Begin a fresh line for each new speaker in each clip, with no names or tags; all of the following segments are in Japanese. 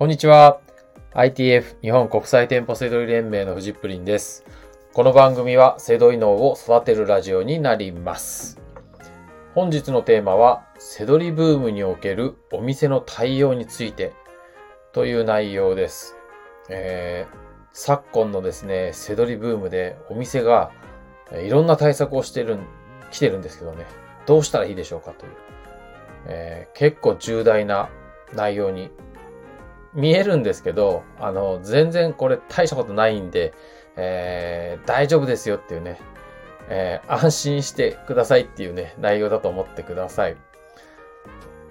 こんにちは。ITF 日本国際店舗セドリ連盟のフジップリンです。この番組はセドリ脳を育てるラジオになります。本日のテーマは、セドリブームにおけるお店の対応についてという内容です。えー、昨今のですね、セドリブームでお店がいろんな対策をしてる、来てるんですけどね、どうしたらいいでしょうかという、えー、結構重大な内容に見えるんですけど、あの、全然これ大したことないんで、えー、大丈夫ですよっていうね、えー、安心してくださいっていうね、内容だと思ってください。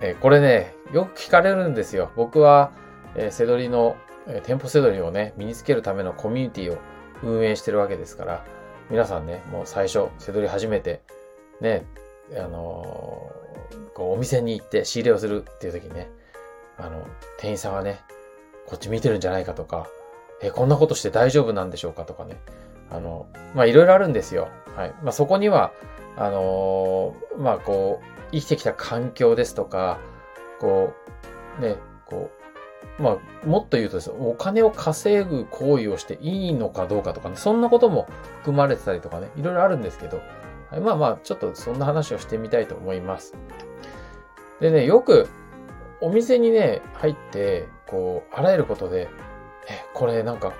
えー、これね、よく聞かれるんですよ。僕は、えー、セドリの、えー、店舗セドリをね、身につけるためのコミュニティを運営してるわけですから、皆さんね、もう最初、セドリ始めて、ね、あの、こうお店に行って仕入れをするっていう時にね、あの、店員さんはね、こっち見てるんじゃないかとか、え、こんなことして大丈夫なんでしょうか？とかね。あの、まあ、いろいろあるんですよ。はい。まあ、そこには、あのー、まあ、こう、生きてきた環境ですとか、こう、ね、こう、まあ、もっと言うとですね、お金を稼ぐ行為をしていいのかどうかとかね、そんなことも含まれてたりとかね、いろいろあるんですけど、はい、まあまあ、ちょっとそんな話をしてみたいと思います。でね、よく、お店にね、入って、こう、あらゆることで、え、これなんか、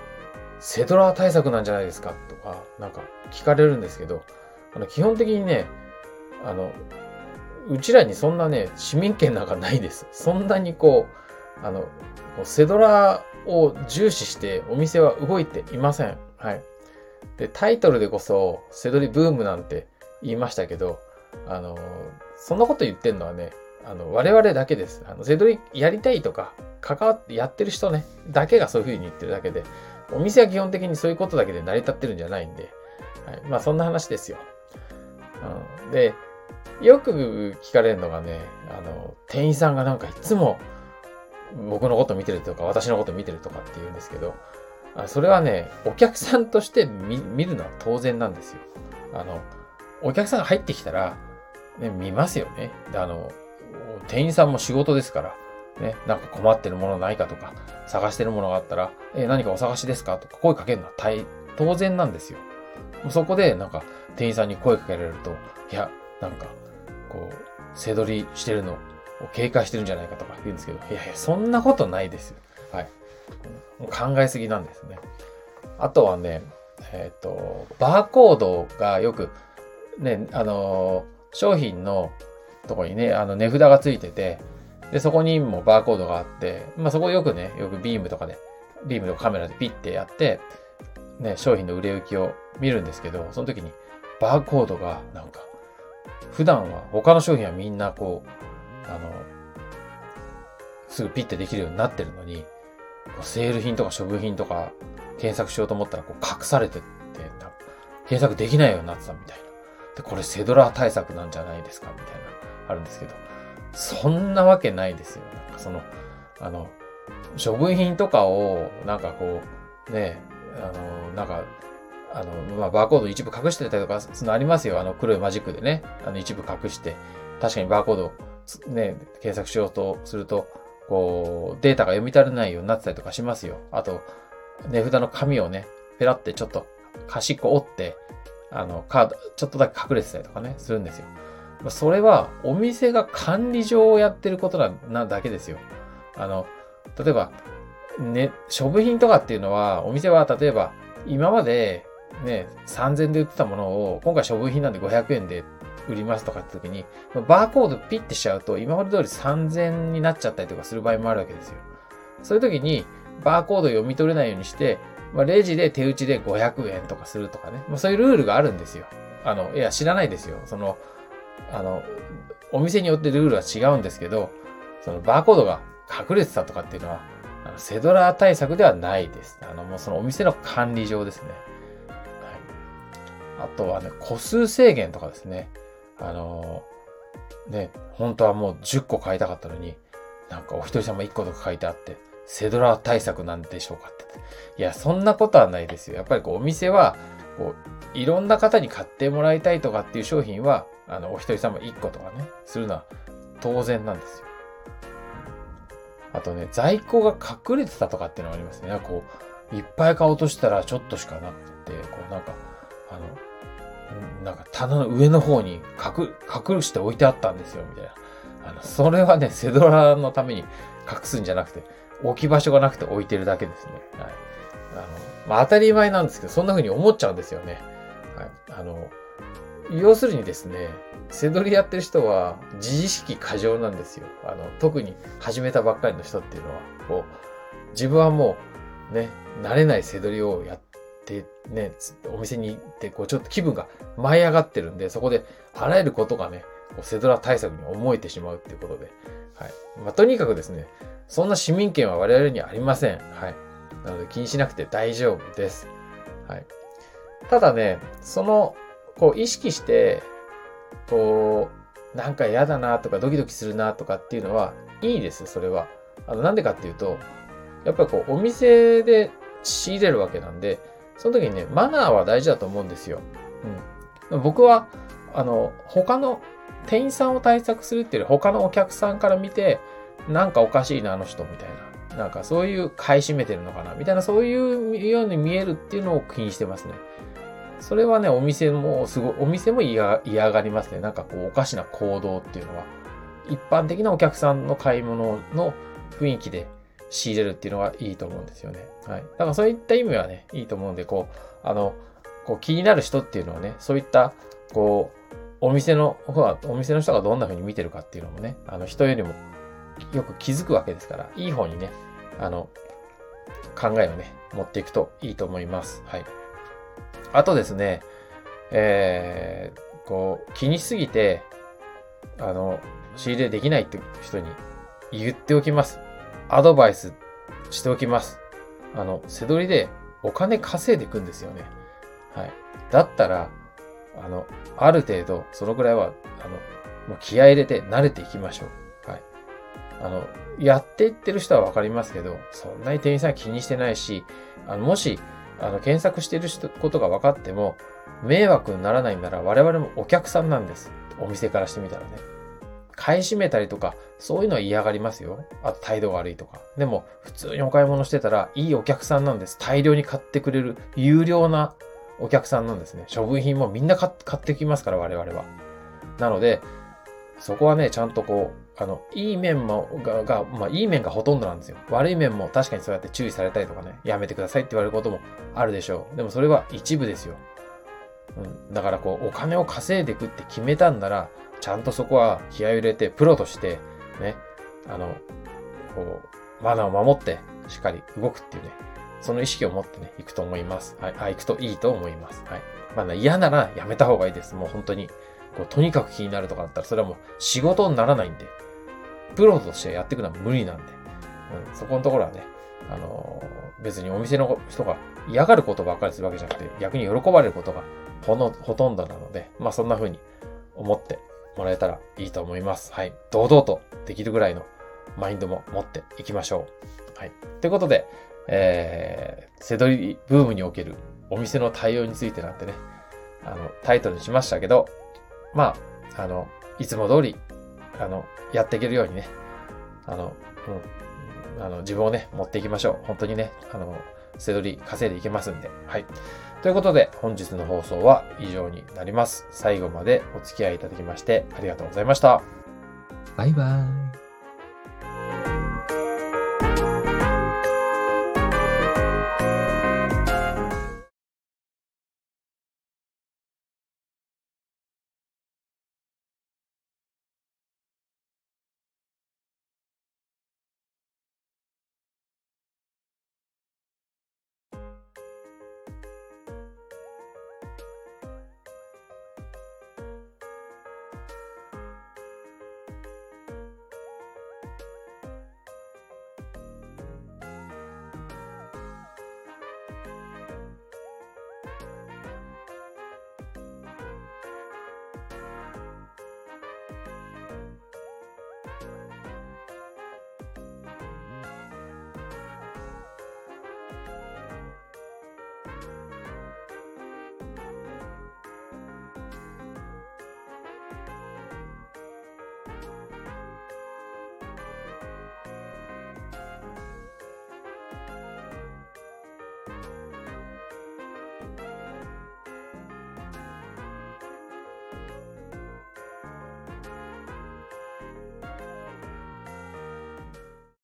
セドラー対策なんじゃないですか？とか、なんか聞かれるんですけど、あの、基本的にね、あの、うちらにそんなね、市民権なんかないです。そんなにこう、あの、セドラーを重視してお店は動いていません。はい。で、タイトルでこそ、セドリブームなんて言いましたけど、あの、そんなこと言ってんのはね、あの、我々だけです。あの、セドリやりたいとか、関わってやってる人ね、だけがそういう風に言ってるだけで、お店は基本的にそういうことだけで成り立ってるんじゃないんで、はい。まあ、そんな話ですよ。うん、で、よく聞かれるのがね、あの、店員さんがなんかいつも僕のこと見てるとか、私のこと見てるとかって言うんですけど、それはね、お客さんとして見るのは当然なんですよ。あの、お客さんが入ってきたら、ね、見ますよね。あの、店員さんも仕事ですから、ね、なんか困ってるものないかとか、探してるものがあったら、え何かお探しですか？とか声かけるのは当然なんですよ。そこで、なんか、店員さんに声かけられると、いや、なんか、こう、背取りしてるのを警戒してるんじゃないかとか言うんですけど、いやいや、そんなことないですよ。はい。もう考えすぎなんですね。あとはね、えっ、ー、と、バーコードがよく、ね、あのー、商品のとこにね、あの値札がついてて、で、そこにもバーコードがあって、まあそこよくね、よくビームとかで、ビームのカメラでピッてやって、ね、商品の売れ行きを見るんですけど、その時にバーコードがなんか、普段は他の商品はみんなこう、あの、すぐピッてできるようになってるのに、セール品とか処分品とか検索しようと思ったらこう隠されてって、検索できないようになってたみたいな。で、これセドラー対策なんじゃないですかみたいな、あるんですけど。そんなわけないですよ。なんかその、あの、処分品とかを、なんかこう、ね、あの、なんか、あの、まあ、バーコード一部隠してたりとか、そのありますよ。あの、黒いマジックでね、あの、一部隠して、確かにバーコード、ね、検索しようとすると、こう、データが読み取れないようになってたりとかしますよ。あと、値札の紙をね、ペラってちょっと端っこ折って、あの、カード、ちょっとだけ隠れてたりとかね、するんですよ。それは、お店が管理上をやってることな、なだけですよ。あの、例えば、ね、処分品とかっていうのは、お店は例えば、今まで、ね、3000で売ってたものを、今回処分品なんで500円で売りますとかって時に、バーコードピッてしちゃうと、今まで通り3000になっちゃったりとかする場合もあるわけですよ。そういう時に、バーコード読み取れないようにして、まあ、レジで手打ちで500円とかするとかね。まあ、そういうルールがあるんですよ。あの、いや、知らないですよ。その、あの、お店によってルールは違うんですけど、そのバーコードが隠れてたとかっていうのは、あのセドラー対策ではないです。あの、もうそのお店の管理上ですね。はい。あとはね、個数制限とかですね。あのね、本当はもう10個買いたかったのに、なんかお一人様1個とか書いてあって、セドラー対策なんでしょうかって。いや、そんなことはないですよ。やっぱりこうお店は、こう、いろんな方に買ってもらいたいとかっていう商品は、あの、お一人様1個とかね、するのは当然なんですよ。あとね、在庫が隠れてたとかっていうのがありますね。こう、いっぱい買おうとしたらちょっとしかなくて、こうなんか、あの、なんか棚の上の方に隠、隠して置いてあったんですよ、みたいな。あの、それはね、セドラのために隠すんじゃなくて、置き場所がなくて置いてるだけですね。はい。あの、まあ、当たり前なんですけど、そんな風に思っちゃうんですよね。はい。あの、要するにですね、背取りやってる人は自意識過剰なんですよ。あの、特に始めたばっかりの人っていうのは、こう、自分はもう、ね、慣れない背取りをやって、ね、お店に行って、こう、ちょっと気分が舞い上がってるんで、そこで、あらゆることがね、こうセドラ対策に思えてしまうっていうことで、はい。まあ、とにかくですね、そんな市民権は我々にはありません。はい。なので気にしなくて大丈夫です。はい。ただね、その、こう意識して、こう、なんか嫌だなとかドキドキするなとかっていうのはいいです、それは。あの、なんでかっていうと、やっぱりこう、お店で仕入れるわけなんで、その時にね、マナーは大事だと思うんですよ。うん。僕は、あの、他の店員さんを対策するっていうより他のお客さんから見て、なんかおかしいな、あの人、みたいな。なんかそういう買い占めてるのかな、みたいな、そういうように見えるっていうのを気にしてますね。それはね、お店もすごい、お店も嫌がりますね。なんかこう、おかしな行動っていうのは。一般的なお客さんの買い物の雰囲気で仕入れるっていうのはいいと思うんですよね。はい。だからそういった意味はね、いいと思うんで、こう、あの、こう気になる人っていうのはね、そういった、こう、お店の方は、お店の人がどんな風に見てるかっていうのもね、あの人よりもよく気づくわけですから、いい方にね、あの、考えをね、持っていくといいと思います。はい。あとですね、えー、こう、気にしすぎて、あの、仕入れできないって人に言っておきます。アドバイスしておきます。あの、背取りでお金稼いでいくんですよね。はい。だったら、あの、ある程度、そのぐらいは、あの、もう気合入れて慣れていきましょう。はい。あの、やっていってる人はわかりますけど、そんなに店員さん気にしてないし、あの、もし、あの、検索していることが分かっても、迷惑にならないなら我々もお客さんなんです。お店からしてみたらね。買い占めたりとか、そういうのは嫌がりますよ。あと態度悪いとか。でも、普通にお買い物してたら、いいお客さんなんです。大量に買ってくれる、有料なお客さんなんですね。処分品もみんな買ってきますから、我々は。なので、そこはね、ちゃんとこう、あの、いい面も、が、が、まあ、いい面がほとんどなんですよ。悪い面も確かにそうやって注意されたりとかね、やめてくださいって言われることもあるでしょう。でもそれは一部ですよ。うん。だからこう、お金を稼いでいくって決めたんなら、ちゃんとそこは気合を入れて、プロとして、ね、あの、こう、マナーを守って、しっかり動くっていうね、その意識を持ってね、行くと思います。はい。あ、行くといいと思います。はい。まあ、嫌ならやめた方がいいです。もう本当に。こう、とにかく気になるとかだったら、それはもう仕事にならないんで。プロとしてやっていくのは無理なんで、うん、そこのところはね、あのー、別にお店の人が嫌がることばっかりするわけじゃなくて、逆に喜ばれることがほの、ほとんどなので、まあそんな風に思ってもらえたらいいと思います。はい。堂々とできるぐらいのマインドも持っていきましょう。はい。ということで、えー、セドリブームにおけるお店の対応についてなんてね、あの、タイトルにしましたけど、まあ、あの、いつも通りあの、やっていけるようにね、あの、うん、あの、自分をね、持っていきましょう。本当にね、あの、背取り稼いでいけますんで。はい。ということで、本日の放送は以上になります。最後までお付き合いいただきましてありがとうございました。
バイバーイ。